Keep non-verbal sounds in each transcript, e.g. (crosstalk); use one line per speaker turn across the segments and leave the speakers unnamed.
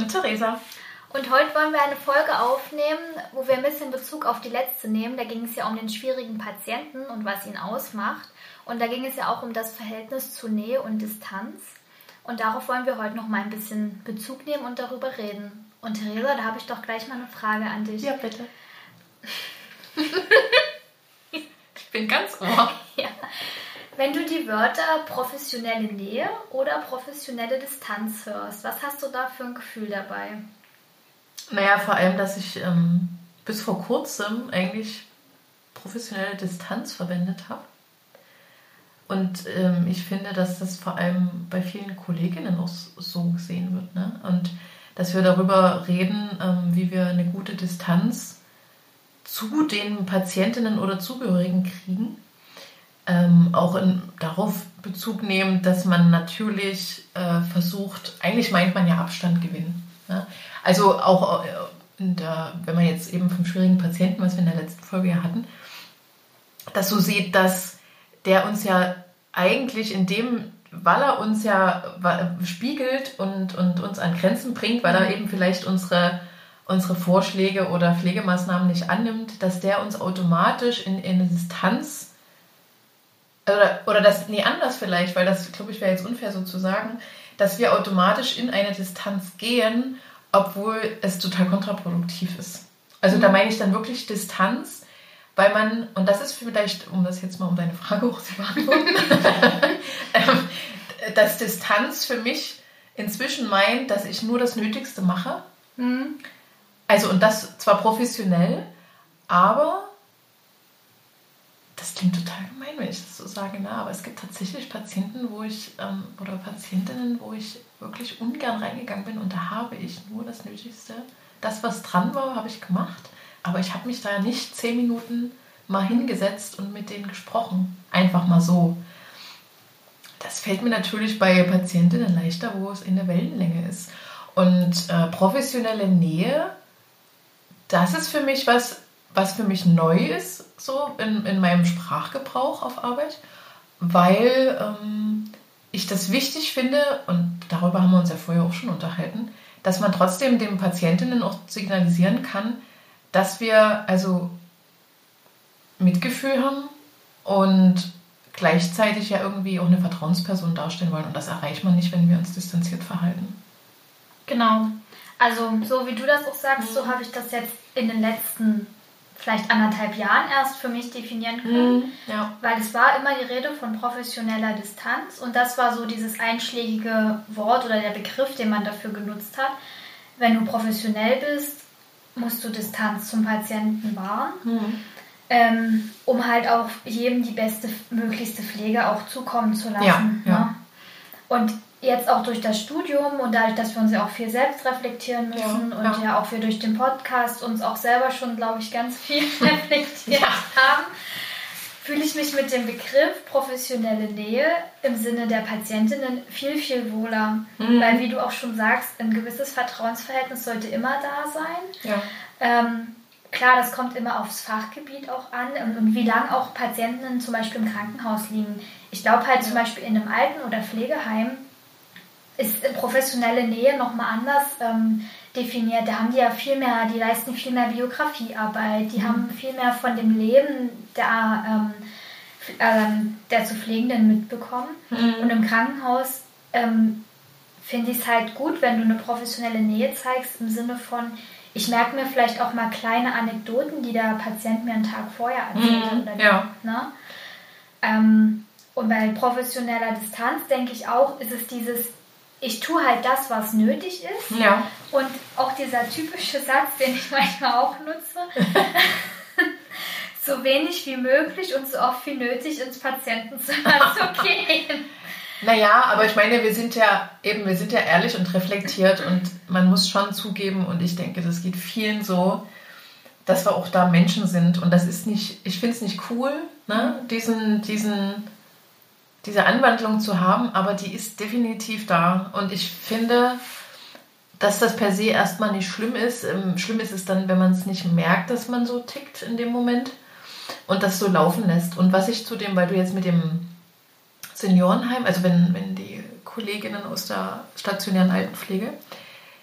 und Theresa.
Und heute wollen wir eine Folge aufnehmen, wo wir ein bisschen Bezug auf die letzte nehmen. Da ging es ja um den schwierigen Patienten und was ihn ausmacht. Und da ging es ja auch um das Verhältnis zu Nähe und Distanz. Und darauf wollen wir heute noch mal ein bisschen Bezug nehmen und darüber reden. Und Theresa, da habe ich doch gleich mal eine Frage an dich.
Ja, bitte. (laughs) ich bin ganz ohr.
ja. Wenn du die Wörter professionelle Nähe oder professionelle Distanz hörst, was hast du da für ein Gefühl dabei?
Naja, vor allem, dass ich ähm, bis vor kurzem eigentlich professionelle Distanz verwendet habe. Und ähm, ich finde, dass das vor allem bei vielen Kolleginnen auch so gesehen wird. Ne? Und dass wir darüber reden, ähm, wie wir eine gute Distanz zu den Patientinnen oder Zugehörigen kriegen ähm, auch in, darauf Bezug nehmen, dass man natürlich äh, versucht, eigentlich meint man ja Abstand gewinnen. Ne? Also auch äh, der, wenn man jetzt eben vom schwierigen Patienten, was wir in der letzten Folge ja hatten, das so sieht, dass der uns ja eigentlich in dem, weil er uns ja spiegelt und, und uns an Grenzen bringt, weil er mhm. eben vielleicht unsere, unsere Vorschläge oder Pflegemaßnahmen nicht annimmt, dass der uns automatisch in, in eine Distanz oder, oder das, nee, anders vielleicht, weil das, glaube ich, wäre jetzt unfair so zu sagen, dass wir automatisch in eine Distanz gehen, obwohl es total kontraproduktiv ist. Also mhm. da meine ich dann wirklich Distanz, weil man, und das ist vielleicht, um das jetzt mal um deine Frage (laughs) auch zu beantworten, (laughs) ähm, dass Distanz für mich inzwischen meint, dass ich nur das Nötigste mache. Mhm. Also und das zwar professionell, aber das klingt total gemein, wenn ich das so sage, ne? aber es gibt tatsächlich Patienten, wo ich ähm, oder Patientinnen, wo ich wirklich ungern reingegangen bin und da habe ich nur das Nötigste. Das, was dran war, habe ich gemacht, aber ich habe mich da nicht zehn Minuten mal hingesetzt und mit denen gesprochen. Einfach mal so. Das fällt mir natürlich bei Patientinnen leichter, wo es in der Wellenlänge ist. Und äh, professionelle Nähe, das ist für mich was, was für mich neu ist, so in, in meinem Sprachgebrauch auf Arbeit, weil ähm, ich das wichtig finde, und darüber haben wir uns ja vorher auch schon unterhalten, dass man trotzdem den Patientinnen auch signalisieren kann, dass wir also Mitgefühl haben und gleichzeitig ja irgendwie auch eine Vertrauensperson darstellen wollen. Und das erreicht man nicht, wenn wir uns distanziert verhalten.
Genau. Also so wie du das auch sagst, so habe ich das jetzt in den letzten vielleicht anderthalb Jahren erst für mich definieren können. Mhm, ja. Weil es war immer die Rede von professioneller Distanz und das war so dieses einschlägige Wort oder der Begriff, den man dafür genutzt hat. Wenn du professionell bist, musst du Distanz zum Patienten wahren, mhm. ähm, um halt auch jedem die beste möglichste Pflege auch zukommen zu lassen. Ja, ja. Ne? Und jetzt auch durch das Studium und dadurch, dass wir uns ja auch viel selbst reflektieren müssen ja, und ja. ja auch wir durch den Podcast uns auch selber schon, glaube ich, ganz viel (laughs) reflektiert ja. haben, fühle ich mich mit dem Begriff professionelle Nähe im Sinne der Patientinnen viel, viel wohler. Mhm. Weil, wie du auch schon sagst, ein gewisses Vertrauensverhältnis sollte immer da sein. Ähm, klar, das kommt immer aufs Fachgebiet auch an und, und wie lange auch Patientinnen zum Beispiel im Krankenhaus liegen. Ich glaube halt zum Beispiel in einem Alten- oder Pflegeheim ist professionelle Nähe nochmal anders ähm, definiert. Da haben die ja viel mehr, die leisten viel mehr Biografiearbeit, die mhm. haben viel mehr von dem Leben der, ähm, ähm, der zu Pflegenden mitbekommen. Mhm. Und im Krankenhaus ähm, finde ich es halt gut, wenn du eine professionelle Nähe zeigst, im Sinne von, ich merke mir vielleicht auch mal kleine Anekdoten, die der Patient mir einen Tag vorher erzählt hat. Mhm, oder ja. ne? Ähm, und bei professioneller Distanz denke ich auch, ist es dieses, ich tue halt das, was nötig ist. Ja. Und auch dieser typische Satz, den ich (laughs) manchmal auch nutze, (laughs) so wenig wie möglich und so oft wie nötig ins Patientenzimmer (laughs) zu gehen.
Naja, aber ich meine, wir sind ja eben, wir sind ja ehrlich und reflektiert und man muss schon zugeben, und ich denke, das geht vielen so, dass wir auch da Menschen sind. Und das ist nicht, ich finde es nicht cool, ne? diesen, diesen diese Anwandlung zu haben, aber die ist definitiv da. Und ich finde, dass das per se erstmal nicht schlimm ist. Ähm, schlimm ist es dann, wenn man es nicht merkt, dass man so tickt in dem Moment und das so laufen lässt. Und was ich zu dem, weil du jetzt mit dem Seniorenheim, also wenn, wenn die Kolleginnen aus der stationären Altenpflege.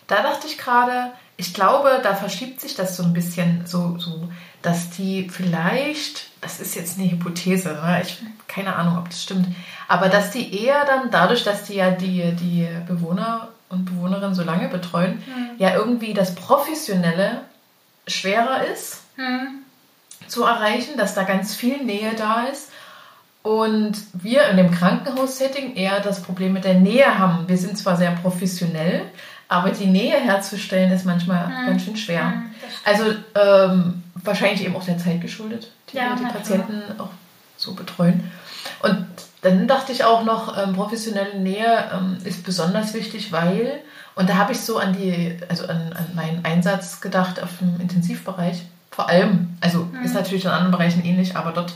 Da dachte ich gerade, ich glaube, da verschiebt sich das so ein bisschen, so, so dass die vielleicht, das ist jetzt eine Hypothese, ne? ich keine Ahnung, ob das stimmt, aber dass die eher dann dadurch, dass die ja die, die Bewohner und Bewohnerinnen so lange betreuen, mhm. ja irgendwie das Professionelle schwerer ist mhm. zu erreichen, dass da ganz viel Nähe da ist. Und wir in dem Krankenhaussetting eher das Problem mit der Nähe haben. Wir sind zwar sehr professionell, aber die Nähe herzustellen ist manchmal mhm. ganz schön schwer. Mhm, also ähm, wahrscheinlich eben auch der Zeit geschuldet, die ja, die Patienten auch so betreuen. Und dann dachte ich auch noch, ähm, professionelle Nähe ähm, ist besonders wichtig, weil, und da habe ich so an die, also an, an meinen Einsatz gedacht auf dem Intensivbereich, vor allem, also mhm. ist natürlich in anderen Bereichen ähnlich, aber dort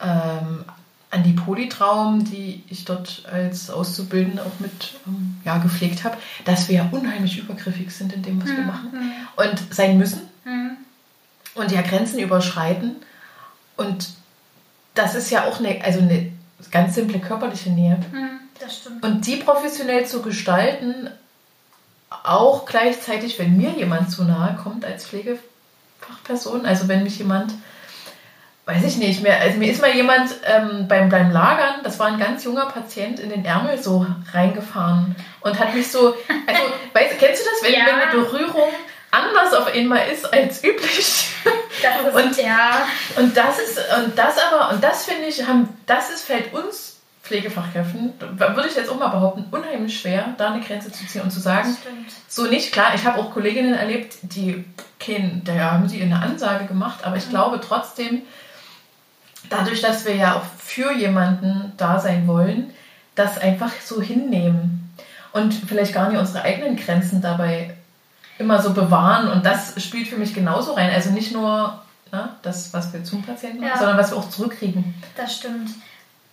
ähm, an die Polytraum, die ich dort als Auszubildende auch mit ähm, ja, gepflegt habe, dass wir ja unheimlich übergriffig sind in dem, was mhm. wir machen und sein müssen mhm. und ja Grenzen überschreiten. Und das ist ja auch eine, also eine ganz simple körperliche Nähe.
Mhm.
Und die professionell zu gestalten, auch gleichzeitig, wenn mir jemand zu nahe kommt als Pflegefachperson, also wenn mich jemand weiß ich nicht mehr. Also mir ist mal jemand ähm, beim, beim Lagern, das war ein ganz junger Patient, in den Ärmel so reingefahren und hat mich so, also, (laughs) weißt, kennst du das, wenn, ja. wenn eine Berührung anders auf einmal ist als üblich?
Das ist, und, ja.
und das ist, und das aber, und das finde ich, haben, das ist, fällt uns Pflegefachkräften, würde ich jetzt auch mal behaupten, unheimlich schwer, da eine Grenze zu ziehen und zu sagen, so nicht. Klar, ich habe auch Kolleginnen erlebt, die kennen, da haben sie eine Ansage gemacht, aber ich mhm. glaube trotzdem, dadurch, dass wir ja auch für jemanden da sein wollen, das einfach so hinnehmen und vielleicht gar nicht unsere eigenen Grenzen dabei immer so bewahren. Und das spielt für mich genauso rein. Also nicht nur ne, das, was wir zum Patienten machen, ja. sondern was wir auch zurückkriegen.
Das stimmt.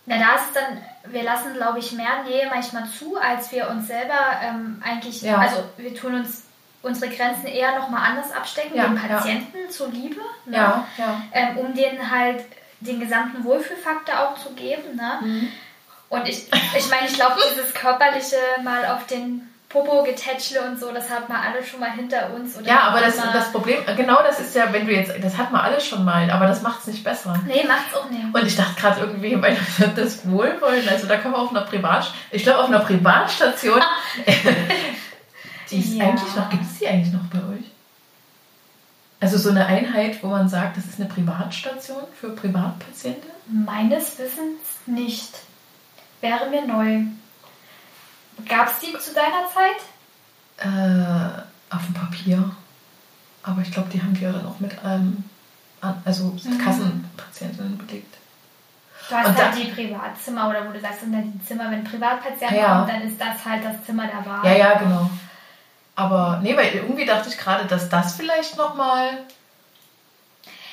Na, da ist es dann, wir lassen, glaube ich, mehr Nähe manchmal zu, als wir uns selber ähm, eigentlich, ja. also wir tun uns unsere Grenzen eher nochmal anders abstecken, ja, den Patienten ja. zuliebe, ne? ja, ja. Ähm, um denen halt den gesamten Wohlfühlfaktor auch zu geben. Ne? Mhm. Und ich, ich meine, ich glaube, dieses körperliche mal auf den Popo getätschle und so, das hat man alle schon mal hinter uns.
ja, aber das, das Problem, genau das ist ja, wenn du jetzt, das hat man alles schon mal, aber das macht es nicht besser.
Nee, macht es auch nicht.
Und ich dachte gerade irgendwie, (laughs) weil das Wohlwollen, also da kann man auf einer Privat, ich glaube auf einer Privatstation, (laughs) die ist ja. eigentlich noch, gibt es die eigentlich noch bei euch? Also so eine Einheit, wo man sagt, das ist eine Privatstation für Privatpatienten?
Meines Wissens nicht. Wäre mir neu. Gab es die zu deiner Zeit?
Äh, auf dem Papier. Aber ich glaube, die haben wir dann auch mit ähm, also mhm. Kassenpatientinnen belegt.
Du hast und halt die Privatzimmer oder wo du sagst, sind dann die Zimmer, wenn Privatpatienten ja. kommen, dann ist das halt das Zimmer der Wahl.
Ja, ja, genau. Aber nee, weil irgendwie dachte ich gerade, dass das vielleicht nochmal.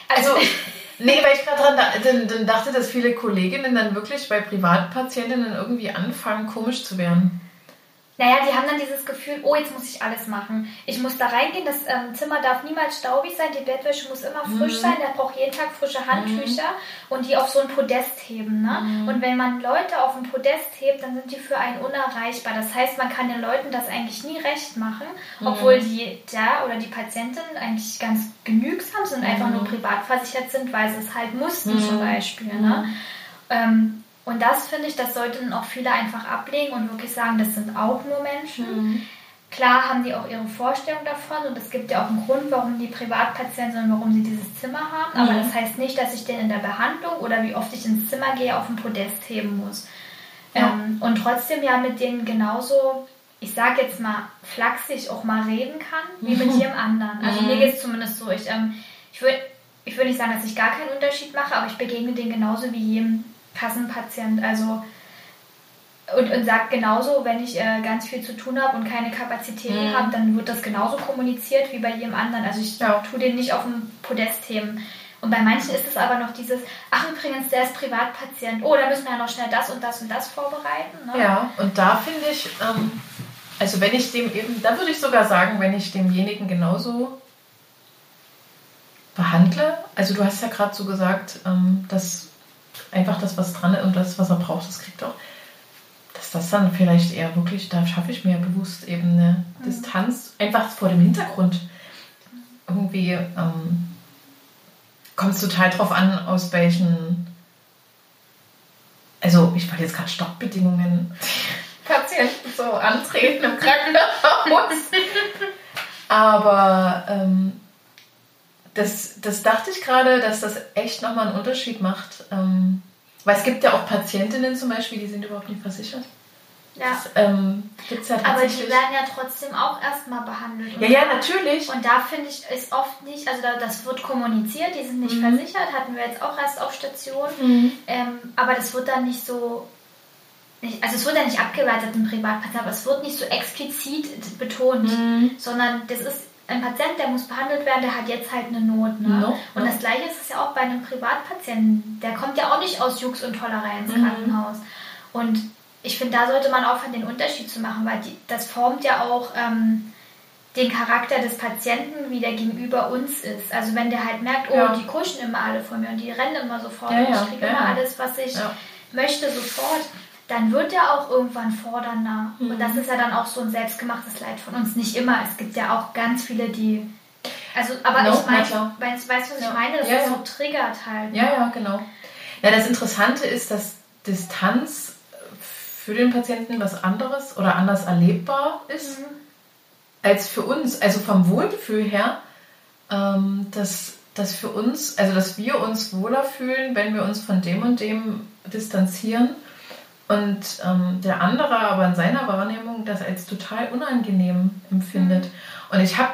Also, (laughs) nee, weil ich gerade dran dann, dann dachte, dass viele Kolleginnen dann wirklich bei Privatpatientinnen irgendwie anfangen, komisch zu werden.
Naja, die haben dann dieses Gefühl, oh, jetzt muss ich alles machen. Ich muss da reingehen, das ähm, Zimmer darf niemals staubig sein, die Bettwäsche muss immer frisch mhm. sein, der braucht jeden Tag frische Handtücher mhm. und die auf so ein Podest heben. Ne? Mhm. Und wenn man Leute auf ein Podest hebt, dann sind die für einen unerreichbar. Das heißt, man kann den Leuten das eigentlich nie recht machen, mhm. obwohl die da oder die Patientin eigentlich ganz genügsam sind, einfach nur mhm. privat versichert sind, weil sie es halt mussten zum Beispiel. Ne? Ähm, und das finde ich, das sollten auch viele einfach ablegen und wirklich sagen, das sind auch nur Menschen. Mhm. Klar haben die auch ihre Vorstellung davon und es gibt ja auch einen Grund, warum die Privatpatienten sind, warum sie dieses Zimmer haben. Aber mhm. das heißt nicht, dass ich den in der Behandlung oder wie oft ich ins Zimmer gehe, auf ein Podest heben muss. Ja. Ähm, und trotzdem ja mit denen genauso, ich sage jetzt mal, flachsig auch mal reden kann, wie mit (laughs) jedem anderen. Also mhm. mir geht es zumindest so. Ich, ähm, ich würde ich würd nicht sagen, dass ich gar keinen Unterschied mache, aber ich begegne denen genauso wie jedem Kassenpatient. Also und, und sagt genauso, wenn ich äh, ganz viel zu tun habe und keine Kapazitäten mhm. habe, dann wird das genauso kommuniziert wie bei jedem anderen. Also ich ja. tue den nicht auf dem Podest heben. Und bei manchen ist es aber noch dieses, ach übrigens, der ist Privatpatient. Oh, da müssen wir ja noch schnell das und das und das vorbereiten. Ne?
Ja, und da finde ich, ähm, also wenn ich dem eben, da würde ich sogar sagen, wenn ich demjenigen genauso behandle, also du hast ja gerade so gesagt, ähm, dass einfach das, was dran ist und das, was er braucht, das kriegt er auch. Dass das das dann vielleicht eher wirklich, da schaffe ich mir bewusst eben eine mhm. Distanz, einfach vor dem Hintergrund. Irgendwie ähm, kommt es total drauf an, aus welchen, also ich wollte jetzt gerade Stoppbedingungen (laughs) Patienten so antreten im Krankenhaus. Aber ähm, das, das dachte ich gerade, dass das echt nochmal einen Unterschied macht. Ähm, weil es gibt ja auch Patientinnen zum Beispiel, die sind überhaupt nicht versichert. Ja. Das, ähm,
ja Aber die werden ja trotzdem auch erstmal behandelt.
Ja, ja, natürlich.
Und da finde ich, ist oft nicht, also da, das wird kommuniziert, die sind nicht mhm. versichert, hatten wir jetzt auch erst auf Station. Mhm. Ähm, aber das wird dann nicht so, nicht, also es wird ja nicht abgeleitet im Privatpatient, aber es wird nicht so explizit betont, mhm. sondern das ist ein Patient, der muss behandelt werden, der hat jetzt halt eine Not. Ne? No, und das gleiche ist es ja auch bei einem Privatpatienten. Der kommt ja auch nicht aus Jux und Tollerei ins mhm. Krankenhaus. Und ich finde, da sollte man aufhören, den Unterschied zu machen, weil die, das formt ja auch ähm, den Charakter des Patienten, wie der gegenüber uns ist. Also wenn der halt merkt, oh, ja. die kuschen immer alle vor mir und die rennen immer sofort ja, und ich kriege ja, immer alles, was ich möchte, sofort, dann wird er auch irgendwann fordernder. Mhm. Und das ist ja dann auch so ein selbstgemachtes Leid von uns. Nicht immer. Es gibt ja auch ganz viele, die. Also, aber no, ich meine, weißt, du, was ich meine? Das ist so triggert halt.
Ne? Ja, ja, genau. Ja, das Interessante ist, dass Distanz für den Patienten was anderes oder anders erlebbar ist mhm. als für uns. Also vom Wohlgefühl her, ähm, dass, dass für uns, also dass wir uns wohler fühlen, wenn wir uns von dem und dem distanzieren und ähm, der andere aber in seiner Wahrnehmung das als total unangenehm empfindet. Mhm. Und ich habe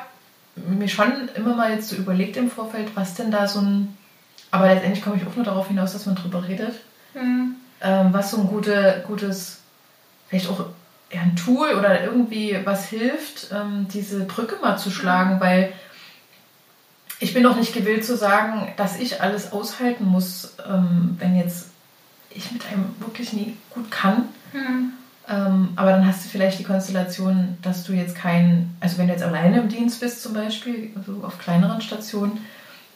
mir schon immer mal jetzt so überlegt im Vorfeld, was denn da so ein, aber letztendlich komme ich auch nur darauf hinaus, dass man drüber redet, mhm. ähm, was so ein gute, gutes vielleicht auch ja, ein Tool oder irgendwie was hilft, ähm, diese Brücke mal zu schlagen, mhm. weil ich bin noch nicht gewillt zu sagen, dass ich alles aushalten muss, ähm, wenn jetzt ich mit einem wirklich nie gut kann. Mhm. Ähm, aber dann hast du vielleicht die Konstellation, dass du jetzt kein, also wenn du jetzt alleine im Dienst bist zum Beispiel, also auf kleineren Stationen,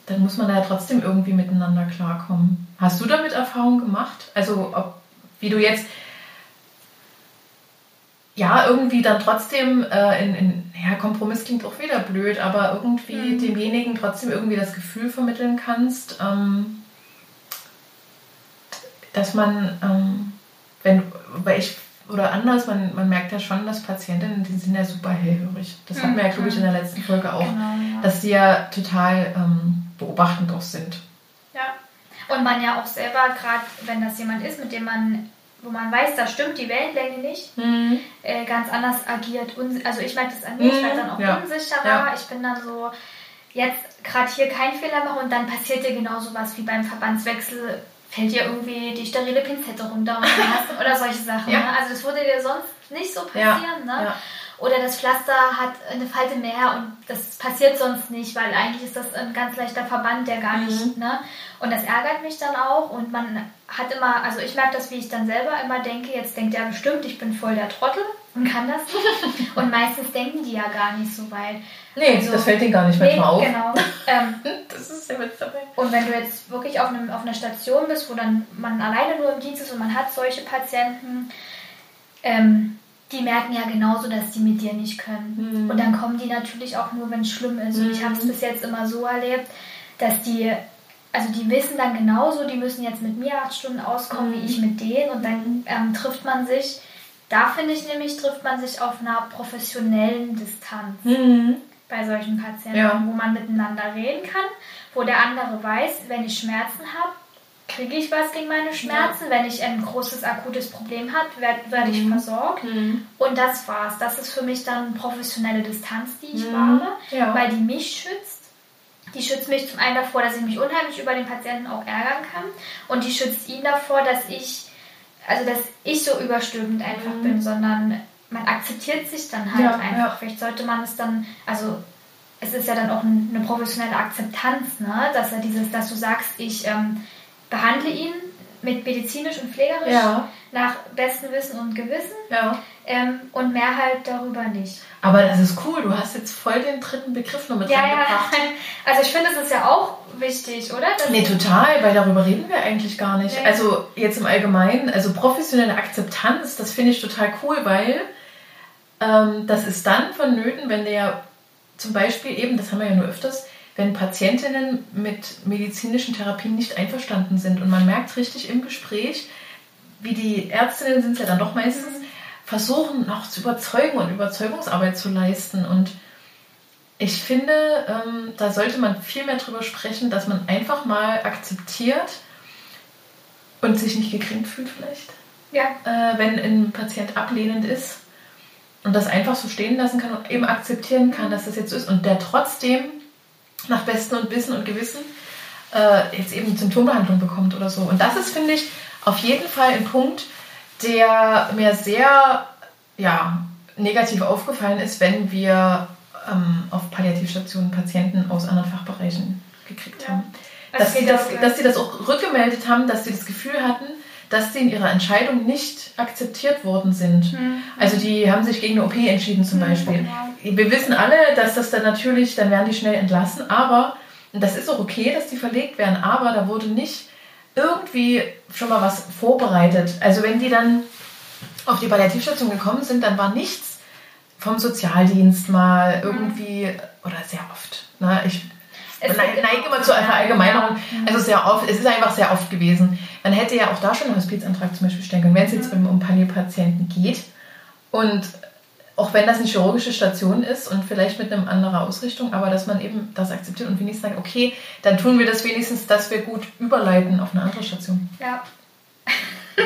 dann muss man da ja trotzdem irgendwie miteinander klarkommen. Hast du damit Erfahrung gemacht? Also ob, wie du jetzt, ja, irgendwie dann trotzdem äh, in, in, ja, Kompromiss klingt auch wieder blöd, aber irgendwie mhm. demjenigen trotzdem irgendwie das Gefühl vermitteln kannst, ähm, dass man, ähm, wenn, weil ich, oder anders, man, man merkt ja schon, dass Patientinnen, die sind ja super hellhörig. Das mhm. hatten wir ja, glaube ich, in der letzten Folge auch, genau, ja. dass die ja total ähm, beobachtend auch sind.
Ja, und man ja auch selber, gerade wenn das jemand ist, mit dem man wo man weiß, da stimmt die Wellenlänge nicht, mhm. äh, ganz anders agiert. Also ich merke das an mir, mhm. ich werde dann auch ja. unsicherer. Ja. Ich bin dann so, jetzt gerade hier keinen Fehler machen und dann passiert dir genau sowas wie beim Verbandswechsel, fällt dir irgendwie die sterile Pinzette runter oder solche Sachen. Ja. Ne? Also das würde dir sonst nicht so passieren. Ne? Oder das Pflaster hat eine Falte mehr und das passiert sonst nicht, weil eigentlich ist das ein ganz leichter Verband, der gar nicht, mhm. ne? Und das ärgert mich dann auch und man hat immer, also ich merke das, wie ich dann selber immer denke, jetzt denkt er bestimmt, ich bin voll der Trottel und kann das nicht. (laughs) und meistens denken die ja gar nicht so weit.
Nee, also, das fällt denen gar nicht manchmal nee, auf.
Genau. (laughs) Ähm, das ist ja Witz dabei. Und wenn du jetzt wirklich auf, einem, auf einer Station bist, wo dann man alleine nur im Dienst ist und man hat solche Patienten, ähm, die merken ja genauso, dass die mit dir nicht können. Mhm. Und dann kommen die natürlich auch nur, wenn es schlimm ist. Und ich habe es mhm. bis jetzt immer so erlebt, dass die, also die wissen dann genauso, die müssen jetzt mit mir acht Stunden auskommen, mhm. wie ich mit denen. Und dann ähm, trifft man sich, da finde ich nämlich, trifft man sich auf einer professionellen Distanz. Bei solchen Patienten, ja. wo man miteinander reden kann, wo der andere weiß, wenn ich Schmerzen habe, kriege ich was gegen meine Schmerzen. Ja. Wenn ich ein großes akutes Problem habe, werde werd ich mhm. versorgt. Mhm. Und das war's. Das ist für mich dann professionelle Distanz, die ich mhm. wahre, ja. weil die mich schützt. Die schützt mich zum einen davor, dass ich mich unheimlich über den Patienten auch ärgern kann. Und die schützt ihn davor, dass ich, also dass ich so überstülpend einfach mhm. bin, sondern man akzeptiert sich dann halt ja, einfach. Vielleicht sollte man es dann, also es ist ja dann auch eine professionelle Akzeptanz, ne? dass er dieses, dass du sagst, ich ähm, behandle ihn mit medizinisch und pflegerisch. Ja. nach bestem Wissen und Gewissen. Ja. Ähm, und mehr halt darüber nicht.
Aber das ist cool, du hast jetzt voll den dritten Begriff noch mit ja, reingebracht. Ja. (laughs)
Also ich finde, es ist ja auch wichtig, oder?
Das nee, total, weil darüber reden wir eigentlich gar nicht. Ja. Also jetzt im Allgemeinen, also professionelle Akzeptanz, das finde ich total cool, weil ähm, das ist dann vonnöten, wenn der zum Beispiel eben, das haben wir ja nur öfters, wenn Patientinnen mit medizinischen Therapien nicht einverstanden sind und man merkt richtig im Gespräch, wie die Ärztinnen sind es ja dann doch meistens, versuchen noch zu überzeugen und Überzeugungsarbeit zu leisten. Und ich finde, ähm, da sollte man viel mehr drüber sprechen, dass man einfach mal akzeptiert und sich nicht gekränkt fühlt vielleicht. Ja. Äh, wenn ein Patient ablehnend ist und das einfach so stehen lassen kann und eben akzeptieren kann, dass das jetzt so ist und der trotzdem nach Bestem und Wissen und Gewissen äh, jetzt eben Symptombehandlung bekommt oder so. Und das ist, finde ich, auf jeden Fall ein Punkt, der mir sehr ja, negativ aufgefallen ist, wenn wir ähm, auf Palliativstationen Patienten aus anderen Fachbereichen gekriegt ja. haben. Dass sie, das, dass sie das auch rückgemeldet haben, dass sie das Gefühl hatten, dass sie in ihrer Entscheidung nicht akzeptiert worden sind. Mhm. Also die haben sich gegen eine OP entschieden zum mhm, Beispiel. Genau. Wir wissen alle, dass das dann natürlich, dann werden die schnell entlassen, aber das ist auch okay, dass die verlegt werden, aber da wurde nicht irgendwie schon mal was vorbereitet. Also wenn die dann auf die Palliativstation gekommen sind, dann war nichts vom Sozialdienst mal mhm. irgendwie, mhm. oder sehr oft. Ne? Ich es neige neig immer zu einer Verallgemeinerung. Ja. Also sehr oft, es ist einfach sehr oft gewesen. Man hätte ja auch da schon einen Hospizantrag zum Beispiel stellen können, wenn es jetzt mhm. um Palliopatienten geht. Und auch wenn das eine chirurgische Station ist und vielleicht mit einer anderen Ausrichtung, aber dass man eben das akzeptiert und wenigstens sagt, okay, dann tun wir das wenigstens, dass wir gut überleiten auf eine andere Station. Ja. (laughs)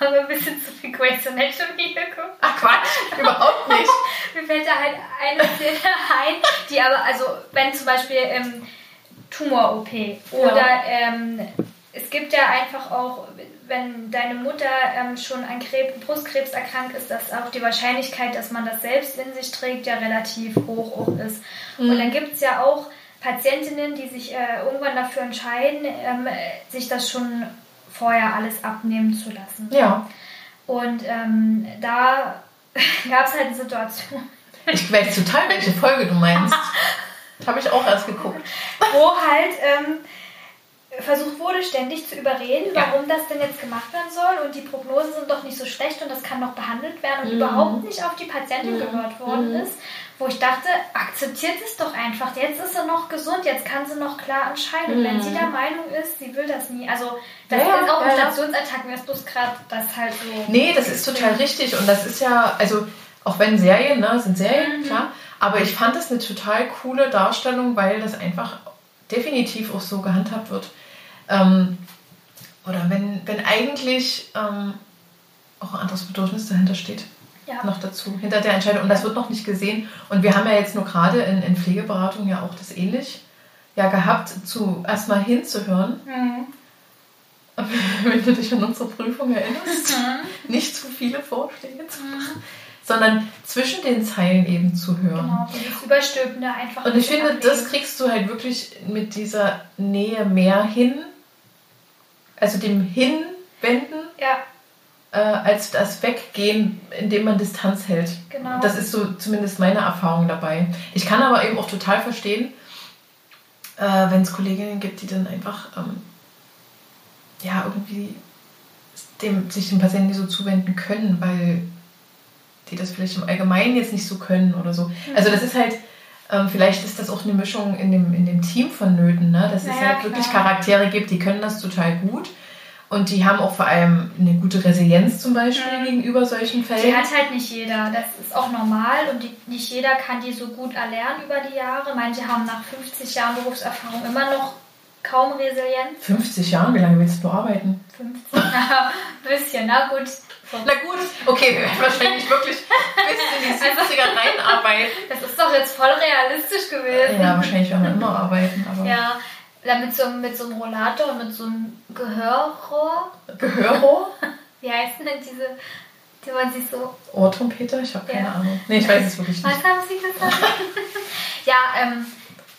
haben wir ein bisschen zu viel Grey's Anatomy geguckt.
Ach Quatsch, überhaupt (laughs) nicht.
Mir fällt da halt eine Szene ein, die aber, also wenn zum Beispiel ähm, Tumor-OP oder ja. ähm, es gibt ja einfach auch, wenn deine Mutter ähm, schon an Krebs, Brustkrebs erkrankt ist, dass auch die Wahrscheinlichkeit, dass man das selbst in sich trägt, ja relativ hoch auch ist. Mhm. Und dann gibt es ja auch Patientinnen, die sich äh, irgendwann dafür entscheiden, ähm, sich das schon vorher alles abnehmen zu lassen. Ja. Und ähm, da (laughs) gab es halt eine Situation.
Ich weiß total, welche Folge du meinst. (laughs) Habe ich auch erst geguckt.
Wo halt ähm, versucht wurde, ständig zu überreden, warum ja. das denn jetzt gemacht werden soll und die Prognosen sind doch nicht so schlecht und das kann noch behandelt werden und mhm. überhaupt nicht auf die Patientin mhm. gehört worden mhm. ist, wo ich dachte, akzeptiert es doch einfach, jetzt ist sie noch gesund, jetzt kann sie noch klar entscheiden. Mhm. Wenn sie der Meinung ist, sie will das nie. Also das ja, ist auch ja, Stationsattack, mir ist bloß gerade das halt so.
Nee, das ist total richtig und das ist ja, also auch wenn Serien, ne, sind Serien, mhm. klar, aber ich fand das eine total coole Darstellung, weil das einfach definitiv auch so gehandhabt wird. Ähm, oder wenn, wenn eigentlich ähm, auch ein anderes Bedürfnis dahinter steht. Ja. Noch dazu, hinter der Entscheidung. Und das wird noch nicht gesehen. Und wir haben ja jetzt nur gerade in, in Pflegeberatung ja auch das ähnlich ja gehabt, zu erstmal hinzuhören. Mhm. Wenn du dich an unsere Prüfung erinnerst, mhm. nicht zu viele Vorschläge zu machen, mhm. sondern zwischen den Zeilen eben zu hören. Genau,
das Überstülpende einfach.
Und ich finde, ablegen. das kriegst du halt wirklich mit dieser Nähe mehr hin, also dem Hinwenden, ja. Äh, als das Weggehen, indem man Distanz hält. Genau. Das ist so zumindest meine Erfahrung dabei. Ich kann aber eben auch total verstehen, äh, wenn es Kolleginnen gibt, die dann einfach ähm, ja irgendwie dem, sich dem Patienten nicht so zuwenden können, weil die das vielleicht im Allgemeinen jetzt nicht so können oder so. Mhm. Also das ist halt, ähm, vielleicht ist das auch eine Mischung in dem, in dem Team vonnöten, ne? dass naja, es halt klar. wirklich Charaktere gibt, die können das total gut. Und die haben auch vor allem eine gute Resilienz zum Beispiel mhm. gegenüber solchen Fällen.
Die hat halt nicht jeder. Das ist auch normal und die, nicht jeder kann die so gut erlernen über die Jahre. Manche haben nach 50 Jahren Berufserfahrung immer noch kaum Resilienz.
50 Jahre? Wie lange willst du arbeiten?
50 (laughs) Jahre, ein bisschen, na gut.
Na gut, okay, wir werden wahrscheinlich wirklich bis in die 70er also, reinarbeiten.
Das ist doch jetzt voll realistisch gewesen.
Ja, wahrscheinlich werden wir immer arbeiten. Aber
ja, dann mit so, mit so einem Rollator und mit so einem Gehörrohr.
Gehörrohr? (laughs)
Wie heißt denn diese, die man sich so...
Ohrtrompeter? Ich habe keine ja. Ahnung. Nee, ich weiß es wirklich nicht.
Was haben Sie gesagt? (laughs) ja, ähm,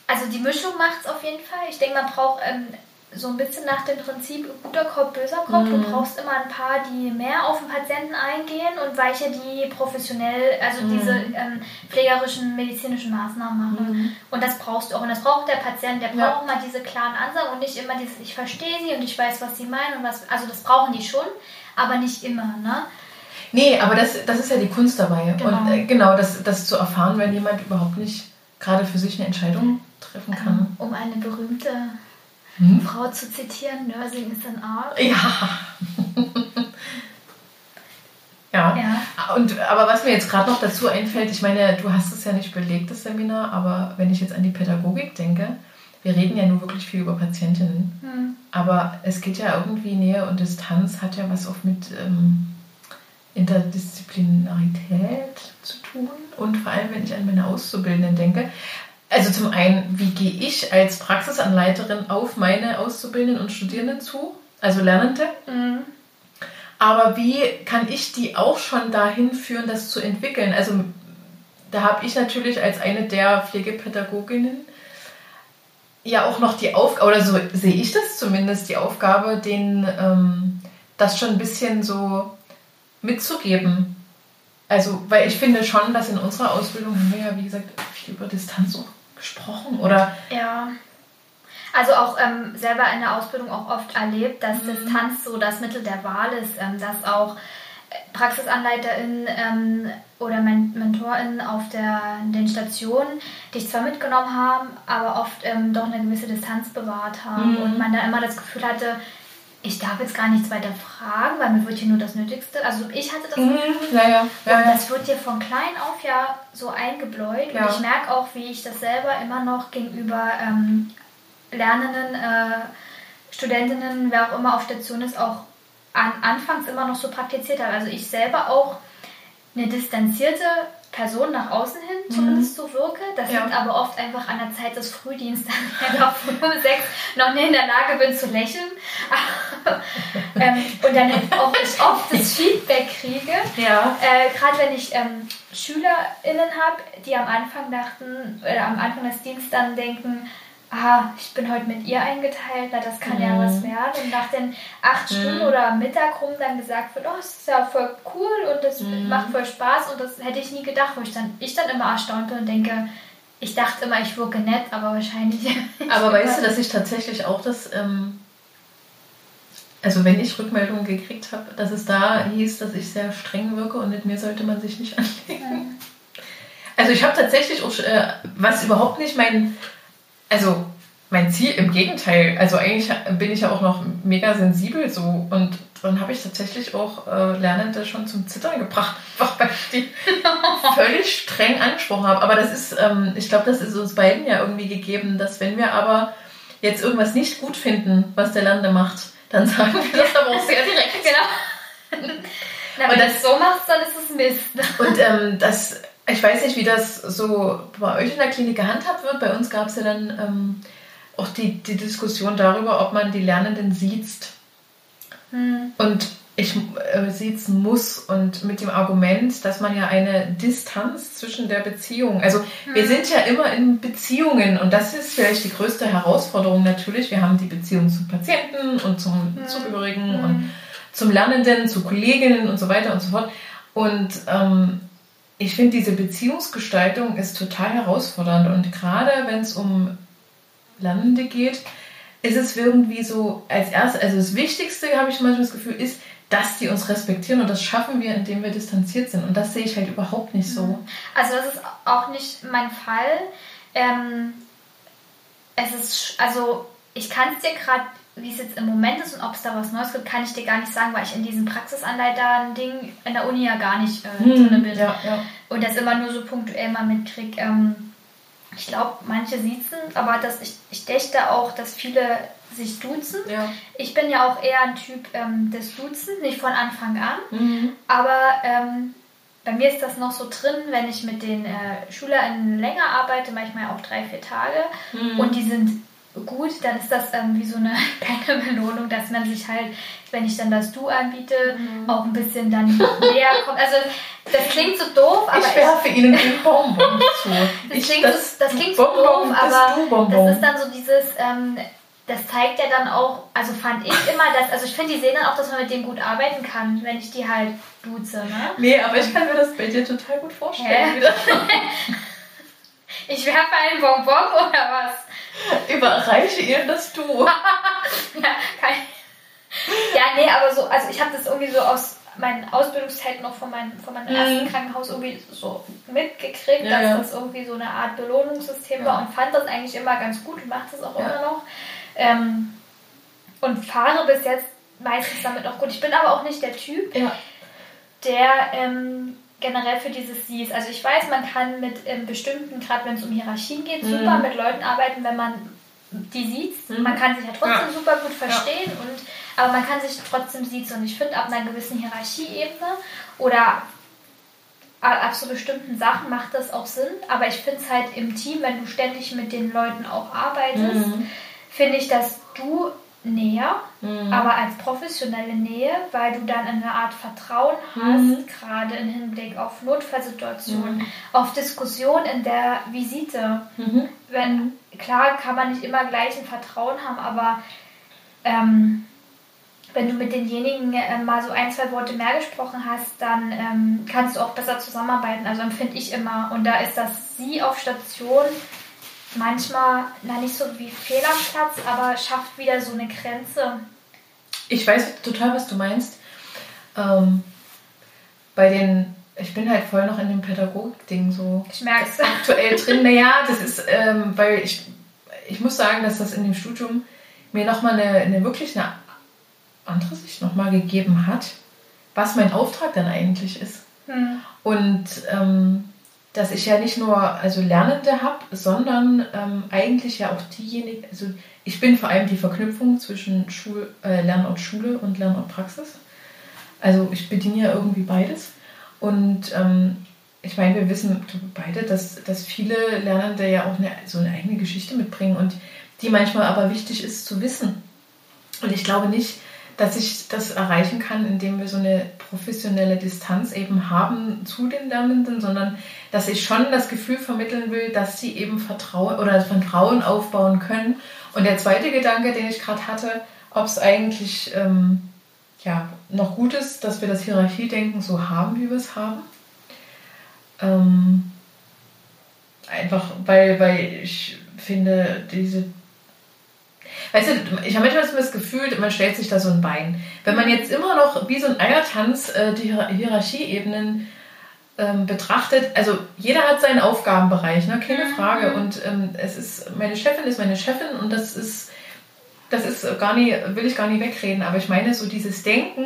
also die Mischung macht es auf jeden Fall. Ich denke, man braucht ähm, so ein bisschen nach dem Prinzip guter Kopf, böser Kopf. Mhm. Du brauchst immer ein paar, die mehr auf den Patienten eingehen und welche, die professionell, also mhm. diese ähm, pflegerischen, medizinischen Maßnahmen machen. Mhm. Und das brauchst du auch. Und das braucht der Patient. Der braucht ja. mal diese klaren Ansagen und nicht immer dieses, ich verstehe sie und ich weiß, was sie meinen und was. Also das brauchen die schon, aber nicht immer, ne?
Nee, aber das, das ist ja die Kunst dabei. Genau. Und äh, genau, das, das zu erfahren, wenn jemand überhaupt nicht gerade für sich eine Entscheidung treffen kann.
Ähm, um eine berühmte hm? Frau zu zitieren, Nursing ist ein Art.
Ja. ja. ja. Und, aber was mir jetzt gerade noch dazu einfällt, ich meine, du hast es ja nicht belegt, das Seminar, aber wenn ich jetzt an die Pädagogik denke, wir reden ja nur wirklich viel über Patientinnen, hm. aber es geht ja irgendwie Nähe und Distanz, hat ja was auch mit ähm, Interdisziplinarität zu tun und vor allem, wenn ich an meine Auszubildenden denke, also zum einen, wie gehe ich als Praxisanleiterin auf meine Auszubildenden und Studierenden zu, also Lernende? Mhm. Aber wie kann ich die auch schon dahin führen, das zu entwickeln? Also da habe ich natürlich als eine der Pflegepädagoginnen ja auch noch die Aufgabe, oder so sehe ich das zumindest, die Aufgabe, denen ähm, das schon ein bisschen so mitzugeben. Also, weil ich finde schon, dass in unserer Ausbildung haben wir ja, wie gesagt, viel über Distanz auch gesprochen oder?
Ja. Also auch ähm, selber in der Ausbildung auch oft erlebt, dass mhm. Distanz so das Mittel der Wahl ist, ähm, dass auch PraxisanleiterInnen ähm, oder Men MentorInnen auf der, den Stationen dich zwar mitgenommen haben, aber oft ähm, doch eine gewisse Distanz bewahrt haben mhm. und man da immer das Gefühl hatte, ich darf jetzt gar nichts weiter fragen, weil mir wird hier nur das Nötigste. Also ich hatte das
mhm, ja, ja. Ja,
und das wird dir von klein auf ja so eingebläut. Und ich merke auch, wie ich das selber immer noch gegenüber ähm, Lernenden, äh, Studentinnen, wer auch immer auf Station ist, auch an, anfangs immer noch so praktiziert habe. Also ich selber auch eine distanzierte Person nach außen hin mhm. zumindest mhm. so wirke. Das ja. liegt aber oft einfach an der Zeit des Frühdienstes, (laughs) ich einfach von um sechs noch nicht in der Lage bin zu lächeln. (laughs) ähm, und dann auch ich oft das Feedback kriege. Ja. Äh, Gerade wenn ich ähm, SchülerInnen habe, die am Anfang dachten, oder am Anfang des Dienstes dann denken, ah, ich bin heute mit ihr eingeteilt, na, das kann mhm. ja was werden. Und nach den acht mhm. Stunden oder Mittag rum dann gesagt wird, oh, das ist ja voll cool und das mhm. macht voll Spaß und das hätte ich nie gedacht, wo ich dann, ich dann immer erstaunt bin und denke, ich dachte immer, ich wirke nett, aber wahrscheinlich. (laughs)
Aber weißt du, dass ich tatsächlich auch das, ähm, also wenn ich Rückmeldungen gekriegt habe, dass es da hieß, dass ich sehr streng wirke und mit mir sollte man sich nicht (laughs) anlegen. Also ich habe tatsächlich auch, äh, was überhaupt nicht mein also mein Ziel im Gegenteil. Also eigentlich bin ich ja auch noch mega sensibel so und dann habe ich tatsächlich auch äh, Lernende schon zum Zittern gebracht, einfach (laughs) weil ich die (laughs) völlig streng angesprochen habe. Aber das ist, ähm, ich glaube, das ist uns beiden ja irgendwie gegeben, dass wenn wir aber jetzt irgendwas nicht gut finden, was der Lernende macht, dann sagen wir das aber auch sehr direkt. (laughs)
genau. Na, wenn du das so machst, dann ist es Mist. (laughs)
Und ähm, das ich weiß nicht, wie das so bei euch in der Klinik gehandhabt wird. Bei uns gab es ja dann ähm, auch die, die Diskussion darüber, ob man die Lernenden sieht. Hm. Und ich äh, siezen muss und mit dem Argument, dass man ja eine Distanz zwischen der Beziehung, also hm. wir sind ja immer in Beziehungen und das ist vielleicht die größte Herausforderung natürlich. Wir haben die Beziehung zum Patienten und zum hm. Zugehörigen hm. und zum Lernenden, zu Kolleginnen und so weiter und so fort. Und ähm, ich finde, diese Beziehungsgestaltung ist total herausfordernd und gerade wenn es um Lernende geht, ist es irgendwie so als erstes, also das Wichtigste, habe ich manchmal das Gefühl, ist, dass die uns respektieren und das schaffen wir, indem wir distanziert sind. Und das sehe ich halt überhaupt nicht so. Mhm.
Also das ist auch nicht mein Fall. Ähm, es ist, also ich kann es dir gerade wie es jetzt im Moment ist und ob es da was Neues gibt, kann ich dir gar nicht sagen, weil ich in diesem Praxisanleiter-Ding in der Uni ja gar nicht äh, hm, drin bin. Ja, ja. Und das immer nur so punktuell mal mitkriege. Ähm, ich glaube, manche siezen, aber das, ich, ich dächte auch, dass viele sich duzen. Ja. Ich bin ja auch eher ein Typ ähm, des Duzen, nicht von Anfang an. Mhm. Aber ähm, bei mir ist das noch so drin, wenn ich mit den äh, SchülerInnen länger arbeite, manchmal auch drei, vier Tage. Mhm. Und die sind gut, dann ist das ähm, wie so eine (laughs) kleine Belohnung, dass man sich halt, wenn ich dann das Du anbiete, mhm. auch ein bisschen dann näher kommt. Also das klingt so doof, aber
ich werfe Ihnen den Bonbon zu.
Das klingt, das, so, das klingt so doof, aber das ist dann so dieses, ähm, das zeigt ja dann auch, also fand ich immer, dass, also ich finde, die sehen dann auch, dass man mit denen gut arbeiten kann, wenn ich die halt duze, ne?
Nee, aber ich kann mir das bei dir total gut vorstellen. (laughs)
ich werfe einen Bonbon oder was?
Überreiche ihr das du. (laughs) ja,
kein, ja, nee, aber so, also ich habe das irgendwie so aus meinen Ausbildungszeiten noch von, mein, von meinem ersten mhm. Krankenhaus irgendwie so mitgekriegt, ja, dass ja. das irgendwie so eine Art Belohnungssystem ja. war und fand das eigentlich immer ganz gut und macht das auch immer noch. Ähm, und fahre bis jetzt meistens damit auch gut. Ich bin aber auch nicht der Typ, ja. der ähm, generell für dieses Sie ist. Also ich weiß, man kann mit ähm, bestimmten, gerade wenn es um Hierarchien geht, mhm. super mit Leuten arbeiten, wenn man die sieht. Mhm. Man kann sich ja trotzdem ja. super gut verstehen, ja. und, aber man kann sich trotzdem sieht. Und ich finde, ab einer gewissen Hierarchieebene oder ab so bestimmten Sachen macht das auch Sinn. Aber ich finde es halt im Team, wenn du ständig mit den Leuten auch arbeitest, mhm finde ich, dass du näher, mhm. aber als professionelle Nähe, weil du dann eine Art Vertrauen hast, mhm. gerade im Hinblick auf Notfallsituationen, mhm. auf Diskussionen in der Visite. Mhm. Wenn klar kann man nicht immer gleich ein Vertrauen haben, aber ähm, wenn du mit denjenigen äh, mal so ein, zwei Worte mehr gesprochen hast, dann ähm, kannst du auch besser zusammenarbeiten. Also empfinde ich immer. Und da ist das Sie auf Station manchmal, na nicht so wie fehl am Platz, aber schafft wieder so eine Grenze.
Ich weiß total, was du meinst. Ähm, bei den, ich bin halt voll noch in dem Pädagogik-Ding so
ich
aktuell drin. Naja, das ist, ähm, weil ich, ich muss sagen, dass das in dem Studium mir nochmal eine, eine wirklich eine andere Sicht nochmal gegeben hat, was mein Auftrag dann eigentlich ist. Hm. Und ähm, dass ich ja nicht nur also Lernende habe, sondern ähm, eigentlich ja auch diejenigen, also ich bin vor allem die Verknüpfung zwischen Schul, äh, Lernort Schule und Lernort Praxis. Also ich bediene ja irgendwie beides. Und ähm, ich meine, wir wissen beide, dass, dass viele Lernende ja auch eine, so eine eigene Geschichte mitbringen und die manchmal aber wichtig ist zu wissen. Und ich glaube nicht, dass ich das erreichen kann, indem wir so eine professionelle Distanz eben haben zu den Lernenden, sondern dass ich schon das Gefühl vermitteln will, dass sie eben Vertrauen oder Vertrauen aufbauen können. Und der zweite Gedanke, den ich gerade hatte, ob es eigentlich ähm, ja, noch gut ist, dass wir das Hierarchiedenken so haben, wie wir es haben. Ähm, einfach weil, weil ich finde, diese Weißt du, ich habe manchmal das Gefühl, man stellt sich da so ein Bein. Wenn man jetzt immer noch wie so ein Eiertanz äh, die Hierarchieebenen ähm, betrachtet, also jeder hat seinen Aufgabenbereich, ne? keine mhm. Frage. Und ähm, es ist, meine Chefin ist meine Chefin und das ist, das ist gar nicht, will ich gar nicht wegreden. Aber ich meine, so dieses Denken,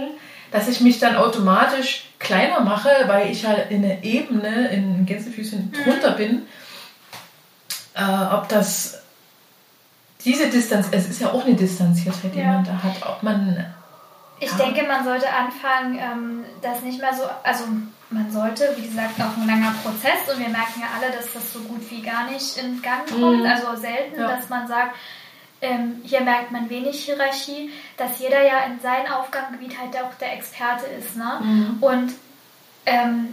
dass ich mich dann automatisch kleiner mache, weil ich halt in der Ebene, in Gänsefüßchen mhm. drunter bin, äh, ob das diese Distanz, es ist ja auch eine Distanziertheit, die ja. man da hat, ob man.
Ich denke, man sollte anfangen, ähm, das nicht mehr so, also man sollte, wie gesagt, auch ein langer Prozess und wir merken ja alle, dass das so gut wie gar nicht in Gang kommt, mhm. also selten, ja. dass man sagt, ähm, hier merkt man wenig Hierarchie, dass jeder ja in seinem Aufgabengebiet halt auch der Experte ist. Ne? Mhm. Und ähm,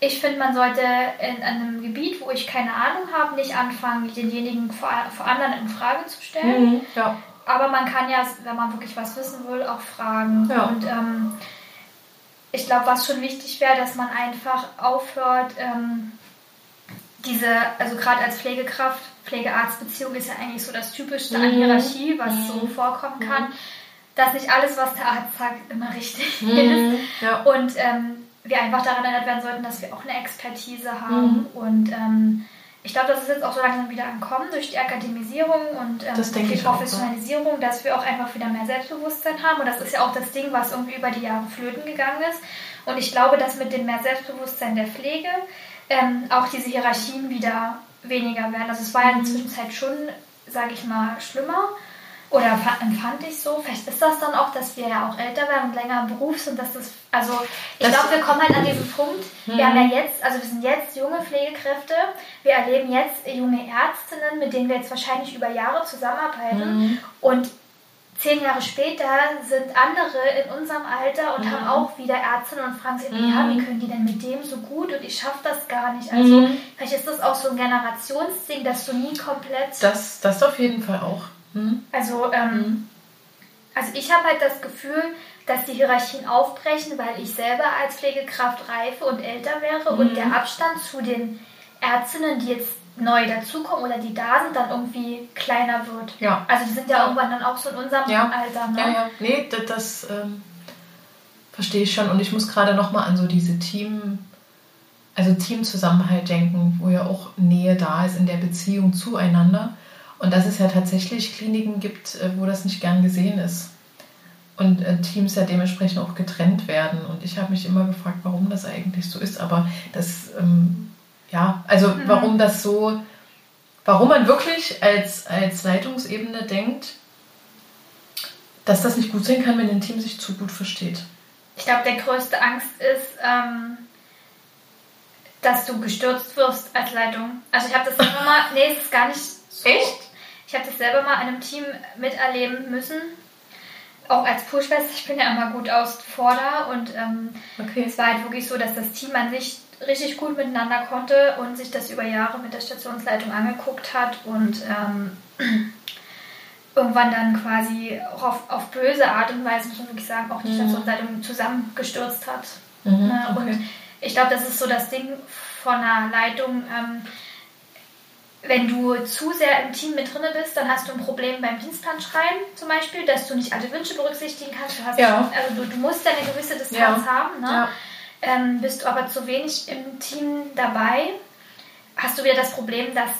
ich finde, man sollte in einem Gebiet, wo ich keine Ahnung habe, nicht anfangen, denjenigen vor, vor anderen in Frage zu stellen. Mhm, ja. Aber man kann ja, wenn man wirklich was wissen will, auch fragen. Ja. Und ähm, ich glaube, was schon wichtig wäre, dass man einfach aufhört, ähm, diese, also gerade als Pflegekraft, Pflegearzt-Beziehung ist ja eigentlich so das Typischste mhm. an Hierarchie, was mhm. so vorkommen kann, mhm. dass nicht alles, was der Arzt sagt, immer richtig mhm. (laughs) ist. Ja. Und ähm, wir einfach daran erinnert werden sollten, dass wir auch eine Expertise haben. Mhm. Und ähm, ich glaube, das ist jetzt auch so langsam wieder ankommen durch die Akademisierung und ähm, die Professionalisierung, auch, dass wir auch einfach wieder mehr Selbstbewusstsein haben. Und das ist ja auch das Ding, was irgendwie über die Jahre flöten gegangen ist. Und ich glaube, dass mit dem mehr Selbstbewusstsein der Pflege ähm, auch diese Hierarchien wieder weniger werden. Also es war ja in der mhm. Zwischenzeit schon, sage ich mal, schlimmer. Oder empfand ich so? Vielleicht ist das dann auch, dass wir ja auch älter werden und länger im Beruf sind, dass das, also ich glaube, wir kommen halt an diesen Punkt, mhm. wir haben ja jetzt, also wir sind jetzt junge Pflegekräfte, wir erleben jetzt junge Ärztinnen, mit denen wir jetzt wahrscheinlich über Jahre zusammenarbeiten mhm. und zehn Jahre später sind andere in unserem Alter und mhm. haben auch wieder Ärztinnen und fragen sich, mhm. ja, wie können die denn mit dem so gut und ich schaffe das gar nicht. Also mhm. vielleicht ist das auch so ein Generationsding, dass du nie komplett...
Das, das auf jeden Fall auch.
Mhm. Also, ähm, mhm. also ich habe halt das Gefühl, dass die Hierarchien aufbrechen, weil ich selber als Pflegekraft reife und älter wäre und der Abstand zu den Ärztinnen, die jetzt neu dazukommen oder die da sind, dann irgendwie kleiner wird. Ja. Also die sind ja, ja. irgendwann dann auch so in unserem ja. Alter. Ne?
Ja, ja. Nee, das, das ähm, verstehe ich schon. Und ich muss gerade nochmal an so diese Team, also Teamzusammenhalt denken, wo ja auch Nähe da ist in der Beziehung zueinander. Und dass es ja tatsächlich Kliniken gibt, äh, wo das nicht gern gesehen ist. Und äh, Teams ja dementsprechend auch getrennt werden. Und ich habe mich immer gefragt, warum das eigentlich so ist. Aber das ähm, ja, also mhm. warum das so, warum man wirklich als, als Leitungsebene denkt, dass das nicht gut sein kann, wenn ein Team sich zu gut versteht.
Ich glaube, der größte Angst ist, ähm, dass du gestürzt wirst als Leitung. Also ich habe das mal, nee, es ist gar nicht so. Echt? Ich habe das selber mal in einem Team miterleben müssen. Auch als Pushfest, ich bin ja immer gut aus Vorder und ähm, okay. es war halt wirklich so, dass das Team an sich richtig gut miteinander konnte und sich das über Jahre mit der Stationsleitung angeguckt hat und ähm, (clears throat) irgendwann dann quasi auch auf, auf böse Art und Weise, muss man wirklich sagen, auch die mhm. Stationsleitung zusammengestürzt hat. Mhm, ne? okay. Und ich glaube, das ist so das Ding von einer Leitung. Ähm, wenn du zu sehr im Team mit drin bist, dann hast du ein Problem beim Dienstplan schreiben zum Beispiel, dass du nicht alle Wünsche berücksichtigen kannst. Du, hast ja. also du, du, musst ja eine gewisse Distanz ja. haben. Ne? Ja. Ähm, bist du aber zu wenig im Team dabei, hast du wieder das Problem, dass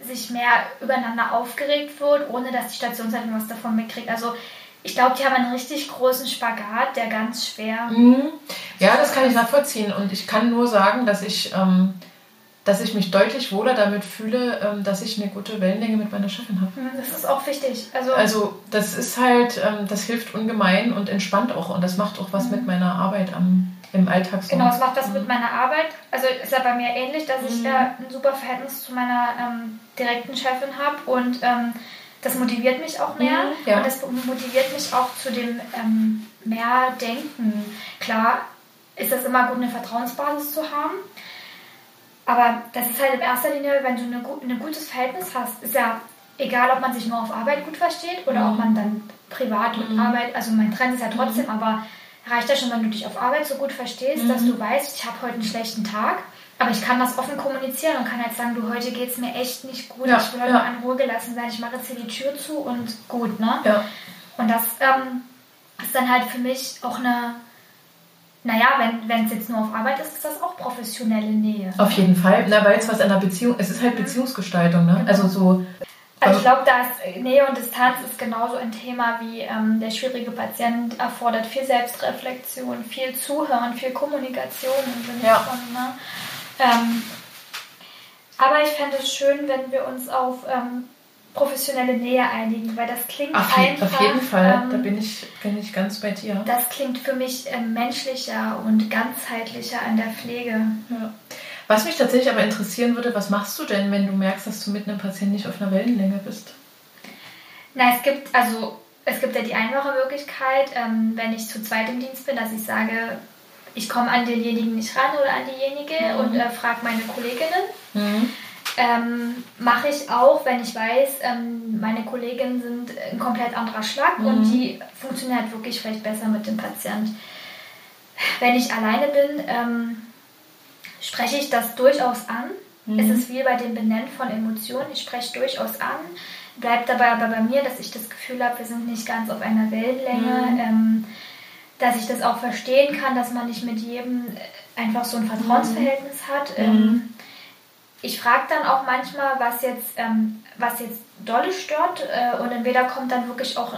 sich mehr übereinander aufgeregt wird, ohne dass die Stationsleitung was davon mitkriegt. Also ich glaube, die haben einen richtig großen Spagat, der ganz schwer.
Mhm. Ja, das kann ich nachvollziehen. Und ich kann nur sagen, dass ich, ähm, dass ich mich deutlich wohler damit fühle, ähm, dass ich eine gute Wellenlänge mit meiner Chefin habe.
Mhm, das ist auch wichtig. Also,
also das ist halt, ähm, das hilft ungemein und entspannt auch. Und das macht auch was mhm. mit meiner Arbeit am im Alltag
so. Genau, es macht das mhm. mit meiner Arbeit. Also ist ja bei mir ähnlich, dass ich mhm. äh, ein super Verhältnis zu meiner ähm, direkten Chefin habe und ähm, das motiviert mich auch mehr mhm, ja. und das motiviert mich auch zu dem ähm, mehr Denken. Klar ist das immer gut, eine Vertrauensbasis zu haben, aber das ist halt in erster Linie, wenn du eine, ein gutes Verhältnis hast, ist ja egal, ob man sich nur auf Arbeit gut versteht oder mhm. ob man dann privat mit mhm. Arbeit, also mein Trend ist ja trotzdem, mhm. aber reicht ja schon, wenn du dich auf Arbeit so gut verstehst, mhm. dass du weißt, ich habe heute einen schlechten Tag, aber ich kann das offen kommunizieren und kann halt sagen, du, heute geht es mir echt nicht gut, ja, ich will heute ja. in Ruhe gelassen sein, ich mache jetzt hier die Tür zu und gut, ne? Ja. Und das ähm, ist dann halt für mich auch eine, naja, wenn es jetzt nur auf Arbeit ist, ist das auch professionelle Nähe.
Auf jeden Fall, na, weil es was an der Beziehung, es ist halt mhm. Beziehungsgestaltung, ne? Genau. Also so
also ich glaube, dass Nähe und Distanz ist genauso ein Thema wie ähm, der schwierige Patient erfordert viel Selbstreflexion, viel Zuhören, viel Kommunikation im Sinne ja. von. Ne? Ähm, aber ich fände es schön, wenn wir uns auf ähm, professionelle Nähe einigen, weil das klingt
auf, einfach. Auf jeden Fall, da ähm, bin ich, bin ich ganz bei dir.
Das klingt für mich ähm, menschlicher und ganzheitlicher an der Pflege.
Ja. Was mich tatsächlich aber interessieren würde, was machst du denn, wenn du merkst, dass du mit einem Patienten nicht auf einer Wellenlänge bist?
Na, es gibt also es gibt ja die einfache Möglichkeit, ähm, wenn ich zu zweit im Dienst bin, dass ich sage, ich komme an denjenigen nicht ran oder an diejenige mhm. und äh, frage meine Kolleginnen. Mhm. Ähm, Mache ich auch, wenn ich weiß, ähm, meine Kolleginnen sind ein komplett anderer Schlag mhm. und die funktionieren halt wirklich vielleicht besser mit dem Patienten. Wenn ich alleine bin, ähm, spreche ich das durchaus an. Mhm. Es ist wie bei dem Benennen von Emotionen. Ich spreche durchaus an. Bleibt dabei aber bei mir, dass ich das Gefühl habe, wir sind nicht ganz auf einer Wellenlänge. Mhm. Ähm, dass ich das auch verstehen kann, dass man nicht mit jedem einfach so ein Vertrauensverhältnis mhm. hat. Ähm, ich frage dann auch manchmal, was jetzt, ähm, was jetzt dolle stört. Äh, und entweder kommt dann wirklich auch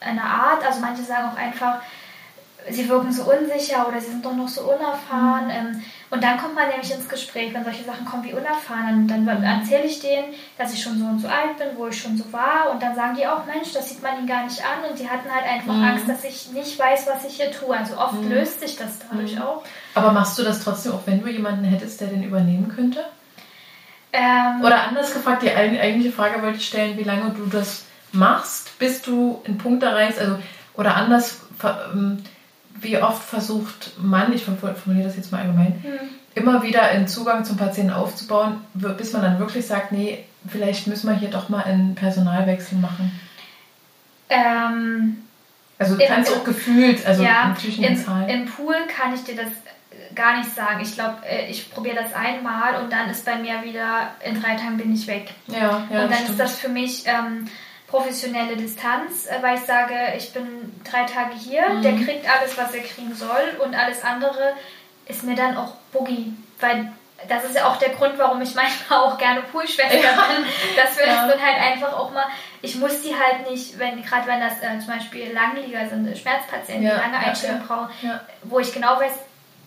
eine Art, also manche sagen auch einfach, sie wirken so unsicher oder sie sind doch noch so unerfahren. Mhm. Ähm, und dann kommt man nämlich ins Gespräch, wenn solche Sachen kommen wie unerfahren. Dann, dann erzähle ich denen, dass ich schon so und so alt bin, wo ich schon so war. Und dann sagen die auch, Mensch, das sieht man ihnen gar nicht an. Und die hatten halt einfach mhm. Angst, dass ich nicht weiß, was ich hier tue. Also oft mhm. löst sich das dadurch mhm. auch.
Aber machst du das trotzdem, auch wenn du jemanden hättest, der den übernehmen könnte? Ähm, Oder anders gefragt, die eigentliche Frage wollte ich stellen, wie lange du das machst, bis du einen Punkt erreichst, also oder anders, ähm, wie oft versucht man, ich formuliere das jetzt mal allgemein, mhm. immer wieder einen Zugang zum Patienten aufzubauen, bis man dann wirklich sagt, nee, vielleicht müssen wir hier doch mal einen Personalwechsel machen?
Ähm,
also du kannst auch gefühlt, also
ja, natürlich in im, Zahlen. Im Pool kann ich dir das gar nicht sagen. Ich glaube, äh, ich probiere das einmal und dann ist bei mir wieder, in drei Tagen bin ich weg.
Ja, ja
Und dann ist das für mich ähm, professionelle Distanz, äh, weil ich sage, ich bin drei Tage hier, mhm. der kriegt alles, was er kriegen soll und alles andere ist mir dann auch Boogie. Weil das ist ja auch der Grund, warum ich (laughs) manchmal auch gerne Poolschwester ja. bin, dass wir ja. das dann halt einfach auch mal, ich muss die halt nicht, wenn gerade wenn das äh, zum Beispiel Langlieger sind, Schmerzpatienten, ja. die lange Einstellung brauchen, wo ich genau weiß,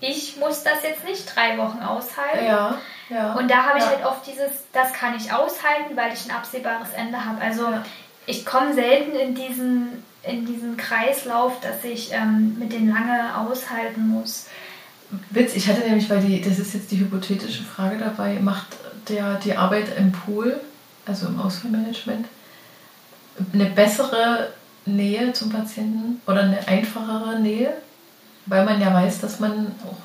ich muss das jetzt nicht drei Wochen aushalten.
Ja, ja,
und da habe ich halt oft dieses, das kann ich aushalten, weil ich ein absehbares Ende habe. Also ich komme selten in diesen, in diesen Kreislauf, dass ich ähm, mit denen lange aushalten muss.
Witz, ich hatte nämlich, weil die, das ist jetzt die hypothetische Frage dabei, macht der die Arbeit im Pool, also im Ausfallmanagement, eine bessere Nähe zum Patienten oder eine einfachere Nähe? Weil man ja weiß, dass man auch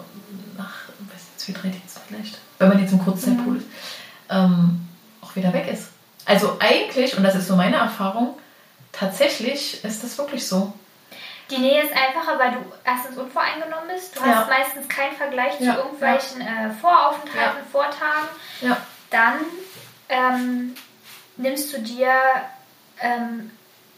nach, weiß nicht, zwei, drei Diensten vielleicht, wenn man jetzt im Kurzzeitpool mhm. ist, ähm, auch wieder weg ist. Also eigentlich, und das ist so meine Erfahrung, tatsächlich ist das wirklich so.
Die Nähe ist einfacher, weil du erstens unvoreingenommen bist. Du ja. hast meistens keinen Vergleich ja. zu irgendwelchen äh, Voraufenthalten, Vortagen.
Ja.
Dann ähm, nimmst du dir ähm,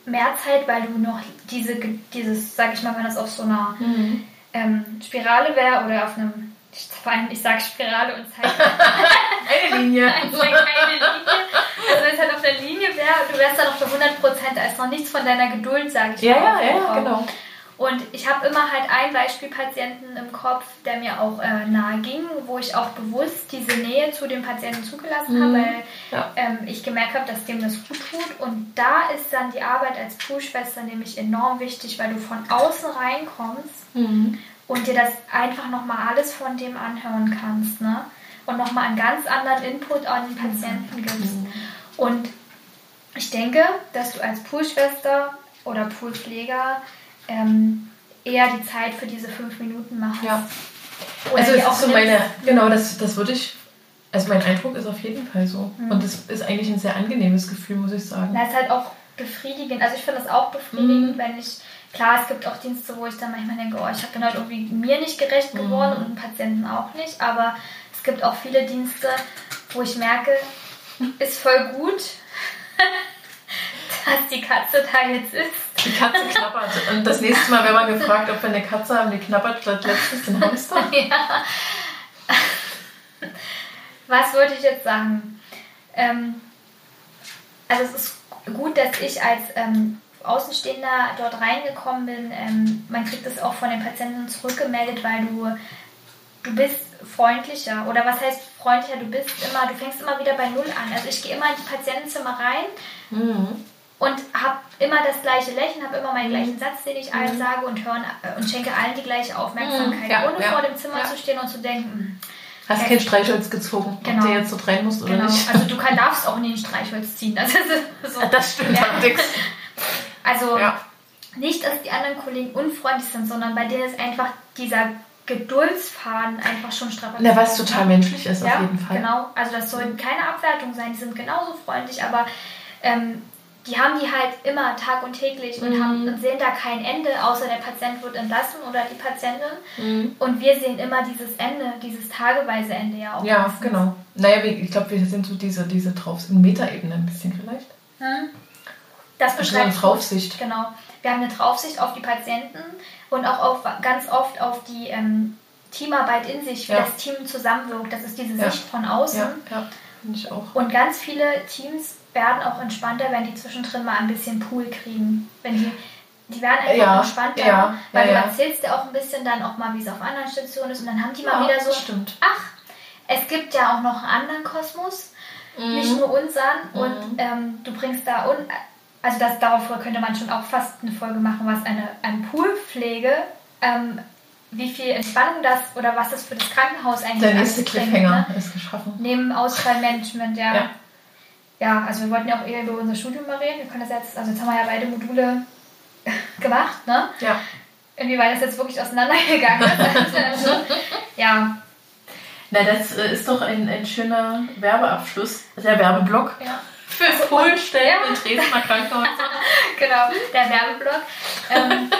mehr Zeit, weil du noch diese, dieses, sag ich mal, wenn das auf so einer mhm. Ähm, Spirale wäre oder auf einem, ich, vor allem, ich sage Spirale und zeige (laughs)
eine Linie. (laughs)
eine Linie. Also wenn es halt auf der Linie wäre, du wärst dann auf der 100 Prozent, da ist noch nichts von deiner Geduld, sage ich
ja, mal. Ja, ja, genau.
Und ich habe immer halt einen Beispielpatienten im Kopf, der mir auch äh, nahe ging, wo ich auch bewusst diese Nähe zu dem Patienten zugelassen mhm. habe, weil ja. ähm, ich gemerkt habe, dass dem das gut tut. Und da ist dann die Arbeit als Poolschwester nämlich enorm wichtig, weil du von außen reinkommst mhm. und dir das einfach nochmal alles von dem anhören kannst. Ne? Und nochmal einen ganz anderen Input an den Patienten mhm. gibst. Mhm. Und ich denke, dass du als Poolschwester oder Poolpfleger ähm, eher die Zeit für diese fünf Minuten machst.
Ja. Oder also ist so meine, genau, das, das würde ich, also mein Eindruck ist auf jeden Fall so. Mhm. Und es ist eigentlich ein sehr angenehmes Gefühl, muss ich sagen.
Das ist halt auch befriedigend. Also ich finde das auch befriedigend, mhm. wenn ich, klar, es gibt auch Dienste, wo ich dann manchmal denke, oh, ich bin halt irgendwie mir nicht gerecht geworden mhm. und Patienten auch nicht. Aber es gibt auch viele Dienste, wo ich merke, ist voll gut, (laughs) dass die Katze da jetzt ist.
Die Katze knabbert. Und das nächste Mal, wenn man gefragt, ob wir eine Katze haben, die knabbert statt letztens den Hamster. (laughs)
ja. Was wollte ich jetzt sagen? Ähm, also es ist gut, dass ich als ähm, Außenstehender dort reingekommen bin. Ähm, man kriegt es auch von den Patienten zurückgemeldet, weil du, du bist freundlicher. Oder was heißt freundlicher? Du bist immer, du fängst immer wieder bei Null an. Also ich gehe immer in die Patientenzimmer rein. Mhm und habe immer das gleiche Lächeln, habe immer meinen mhm. gleichen Satz, den ich allen mhm. sage und, hören, äh, und schenke allen die gleiche Aufmerksamkeit, mhm. ja, ohne ja, vor dem Zimmer ja. zu stehen und zu denken. Hm,
Hast kein Streichholz gezogen, genau. ob du jetzt so rein musst oder genau. nicht.
Also du kann, darfst auch nie ein Streichholz ziehen. Das, ist (laughs)
so. das stimmt ja.
Also nicht, dass die anderen Kollegen unfreundlich sind, sondern bei denen ist einfach dieser Geduldsfaden einfach schon strapaziert.
Na, was total menschlich ist auf jeden Fall.
Genau, also das soll keine Abwertung sein, die sind genauso freundlich, aber ähm, die haben die halt immer tag und täglich und, mhm. haben, und sehen da kein Ende, außer der Patient wird entlassen oder die Patientin. Mhm. Und wir sehen immer dieses Ende, dieses tageweise Ende ja auch.
Ja, meistens. genau. Naja, ich glaube, wir sind so diese, diese drauf, in Metaebene ein bisschen vielleicht.
Hm. Das
beschreibt eine Draufsicht.
Genau. Wir haben eine Draufsicht auf die Patienten und auch auf, ganz oft auf die ähm, Teamarbeit in sich, wie ja. das Team zusammenwirkt. Das ist diese ja. Sicht von außen.
Ja, ja. finde ich auch.
Und ganz viele Teams werden auch entspannter, wenn die zwischendrin mal ein bisschen Pool kriegen. Wenn die, die werden einfach ja, entspannter, ja, weil ja, du erzählst ja auch ein bisschen dann auch mal, wie es auf anderen Stationen ist und dann haben die mal wieder so,
stimmt.
ach, es gibt ja auch noch einen anderen Kosmos, mhm. nicht nur unseren mhm. und ähm, du bringst da, un also das, darauf könnte man schon auch fast eine Folge machen, was eine, eine Poolpflege ähm, wie viel Entspannung das oder was das für das Krankenhaus eigentlich
Der nächste Cliffhanger ne? ist geschaffen.
Neben Ausfallmanagement, ja. ja ja, also wir wollten ja auch eher über unser Studium mal reden. Wir können das jetzt, also jetzt haben wir ja beide Module (laughs) gemacht, ne?
Ja.
Inwieweit das jetzt wirklich auseinandergegangen ist. also, (laughs) ja.
Na, das äh, ist doch ein, ein schöner Werbeabschluss, der Werbeblock. Ja. Fürs Poolstellen ja. in Dresdner Krankenhaus. (laughs)
genau, der Werbeblock. Ähm,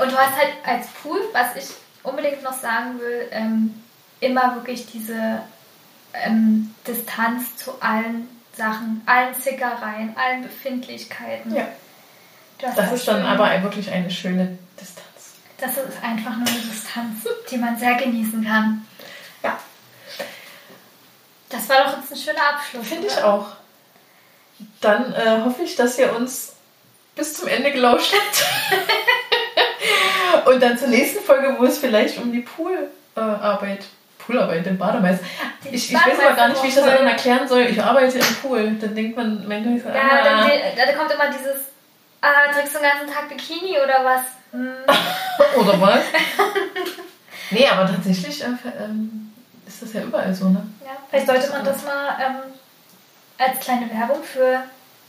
und du hast halt als Pool, was ich unbedingt noch sagen will, ähm, immer wirklich diese ähm, Distanz zu allen Sachen, allen Zickereien, allen Befindlichkeiten. Ja.
Das ist dann aber wirklich eine schöne Distanz.
Das ist einfach nur eine Distanz, die man sehr genießen kann. Ja. Das war doch jetzt ein schöner Abschluss.
Finde ich auch. Dann äh, hoffe ich, dass ihr uns bis zum Ende gelauscht habt. (laughs) Und dann zur nächsten Folge, wo es vielleicht um die Poolarbeit, äh, Poolarbeit im Bademeister. Ich, ich weiß aber gar nicht, wie ich das dann erklären soll. Ich arbeite im Pool. Dann denkt man, wenn
ich so, ja, ah. dann, da kommt immer dieses, ah, trägst du den ganzen Tag Bikini oder was? Hm.
oder was? (laughs) nee, aber tatsächlich äh, ähm, ist das ja überall so, ne?
Ja, vielleicht sollte man das mal ähm, als kleine Werbung für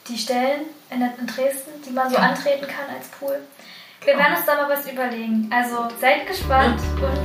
die Stellen in, in Dresden, die man so ja. antreten kann als Pool. Wir werden uns da mal was überlegen. Also seid gespannt und